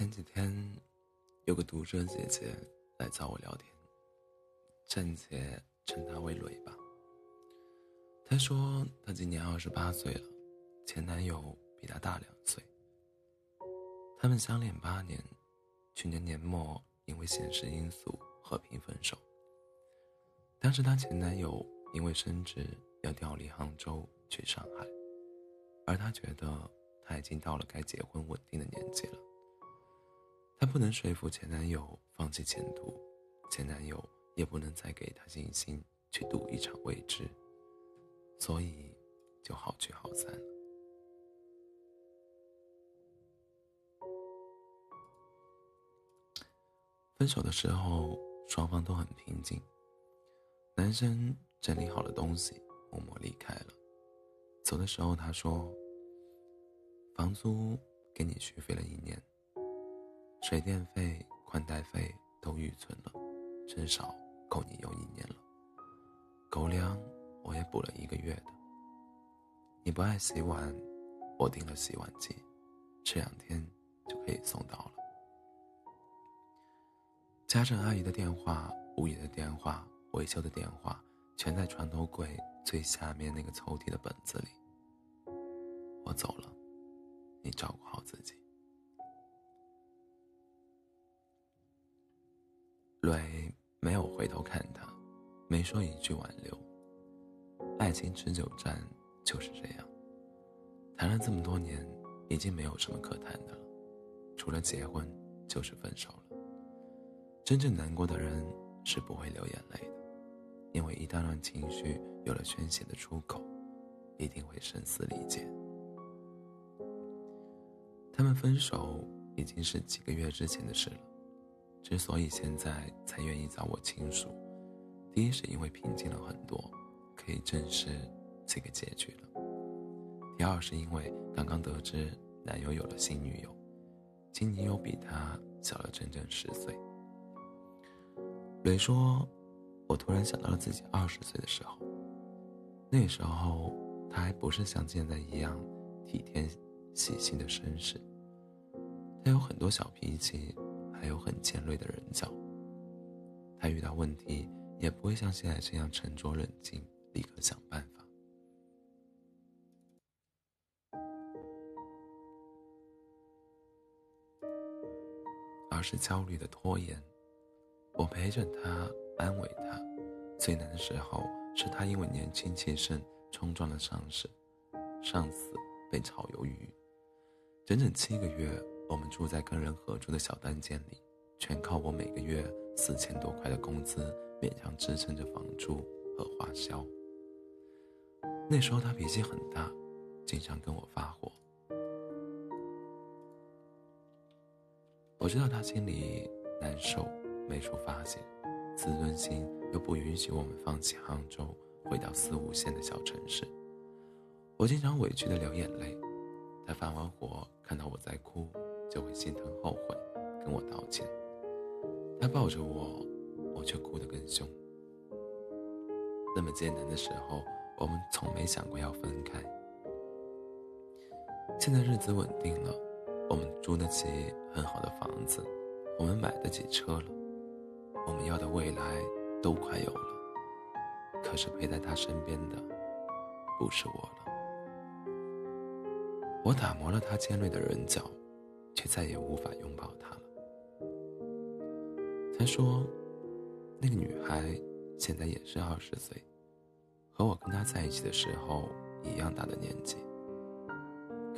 前几天，有个读者姐姐来找我聊天，暂且称她为蕊吧。她说她今年二十八岁了，前男友比她大两岁。他们相恋八年，去年年末因为现实因素和平分手。当时她前男友因为升职要调离杭州去上海，而她觉得他已经到了该结婚稳定的年纪了。她不能说服前男友放弃前途，前男友也不能再给她信心去赌一场未知，所以就好聚好散了。分手的时候，双方都很平静。男生整理好了东西，默默离开了。走的时候，他说：“房租给你续费了一年。”水电费、宽带费都预存了，至少够你用一年了。狗粮我也补了一个月的。你不爱洗碗，我订了洗碗机，这两天就可以送到了。家政阿姨的电话、物业的电话、维修的电话，全在床头柜最下面那个抽屉的本子里。我走了，你照顾好自己。蕊没有回头看他，没说一句挽留。爱情持久战就是这样，谈了这么多年，已经没有什么可谈的了，除了结婚就是分手了。真正难过的人是不会流眼泪的，因为一旦让情绪有了宣泄的出口，一定会声嘶力竭。他们分手已经是几个月之前的事了。之所以现在才愿意找我倾诉，第一是因为平静了很多，可以正视这个结局了；第二是因为刚刚得知男友有了新女友，新女友比他小了整整十岁。蕊说：“我突然想到了自己二十岁的时候，那时候他还不是像现在一样体贴细心的绅士，他有很多小脾气。”还有很尖锐的人角。他遇到问题也不会像现在这样沉着冷静，立刻想办法，而是焦虑的拖延。我陪着他，安慰他。最难的时候是他因为年轻气盛冲撞了上司，上司被炒鱿鱼，整整七个月。我们住在跟人合租的小单间里，全靠我每个月四千多块的工资勉强支撑着房租和花销。那时候他脾气很大，经常跟我发火。我知道他心里难受，没处发泄，自尊心又不允许我们放弃杭州，回到四五线的小城市。我经常委屈的流眼泪，他发完火看到我在哭。就会心疼后悔，跟我道歉。他抱着我，我却哭得更凶。那么艰难的时候，我们从没想过要分开。现在日子稳定了，我们住得起很好的房子，我们买得起车了，我们要的未来都快有了。可是陪在他身边的，不是我了。我打磨了他尖锐的棱角。却再也无法拥抱他了。他说：“那个女孩现在也是二十岁，和我跟她在一起的时候一样大的年纪。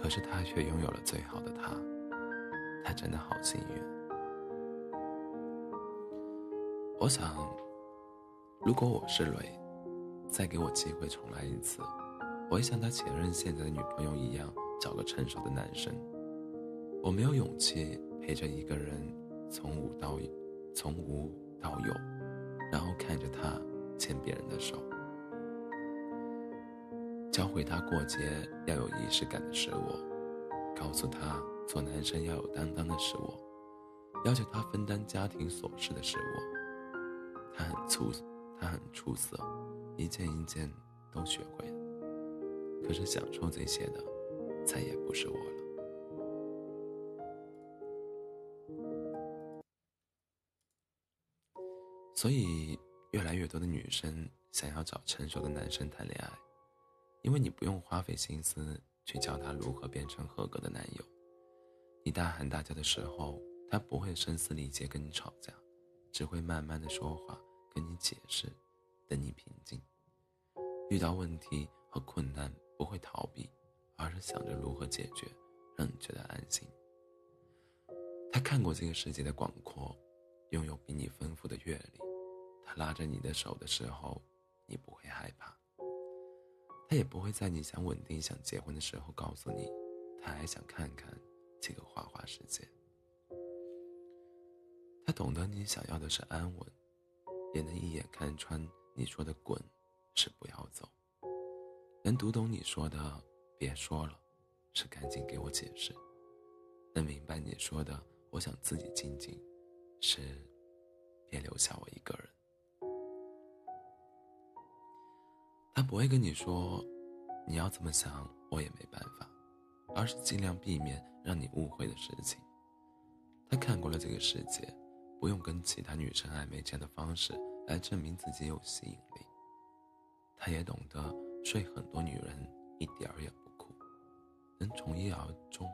可是她却拥有了最好的他，她真的好幸运。”我想，如果我是蕊，再给我机会重来一次，我会像他前任现在的女朋友一样，找个成熟的男生。我没有勇气陪着一个人从无到从无到有，然后看着他牵别人的手，教会他过节要有仪式感的是我，告诉他做男生要有担当的是我，要求他分担家庭琐事的是我。他很出他很出色，一件一件都学会了，可是享受这些的，再也不是我所以，越来越多的女生想要找成熟的男生谈恋爱，因为你不用花费心思去教他如何变成合格的男友。你大喊大叫的时候，他不会声嘶力竭跟你吵架，只会慢慢的说话跟你解释，等你平静。遇到问题和困难不会逃避，而是想着如何解决，让你觉得安心。他看过这个世界的广阔。拥有比你丰富的阅历，他拉着你的手的时候，你不会害怕。他也不会在你想稳定、想结婚的时候告诉你，他还想看看这个花花世界。他懂得你想要的是安稳，也能一眼看穿你说的“滚”是不要走，能读懂你说的“别说了”是赶紧给我解释，能明白你说的“我想自己静静”。是，别留下我一个人。不会跟你说，你要怎么想，我也没办法，而是尽量避免让你误会的事情。他看过了这个世界，不用跟其他女生暧昧这样的方式来证明自己有吸引力。他也懂得睡很多女人一点儿也不酷，能从一而终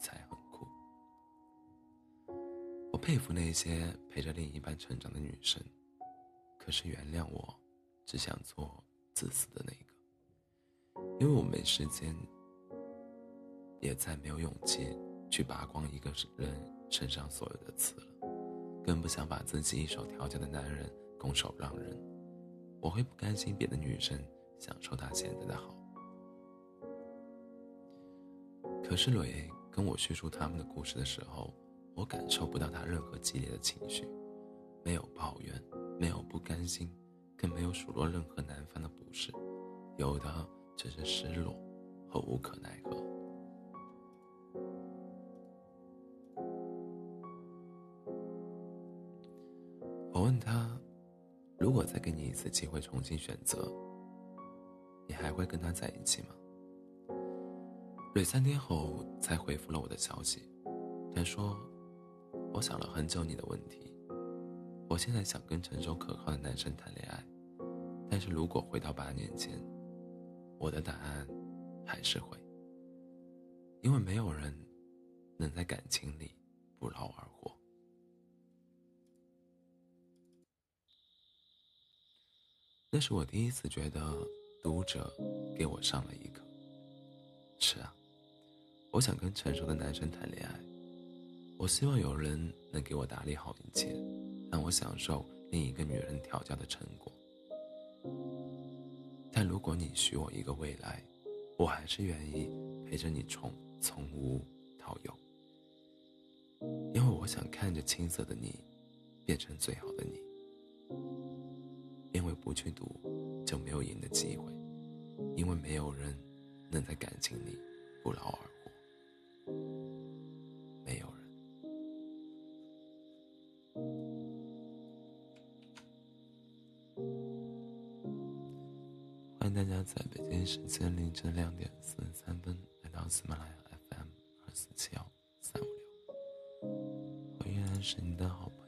才很。我佩服那些陪着另一半成长的女生，可是原谅我，只想做自私的那个，因为我没时间，也再没有勇气去拔光一个人身上所有的刺了，更不想把自己一手调教的男人拱手让人。我会不甘心别的女生享受他现在的好，可是蕊跟我叙述他们的故事的时候。我感受不到他任何激烈的情绪，没有抱怨，没有不甘心，更没有数落任何男方的不是，有的只是失落和无可奈何。我问他，如果再给你一次机会重新选择，你还会跟他在一起吗？蕊三天后才回复了我的消息，他说。我想了很久你的问题，我现在想跟成熟可靠的男生谈恋爱，但是如果回到八年前，我的答案还是会，因为没有人能在感情里不劳而获。那是我第一次觉得读者给我上了一课。是啊，我想跟成熟的男生谈恋爱。我希望有人能给我打理好一切，让我享受另一个女人调教的成果。但如果你许我一个未来，我还是愿意陪着你从从无到有，因为我想看着青涩的你变成最好的你。因为不去赌就没有赢的机会，因为没有人能在感情里不劳而欢迎大家在北京时间凌晨两点四十三分来到喜马拉雅 FM 二四七幺三五六，我依然是你的好朋友。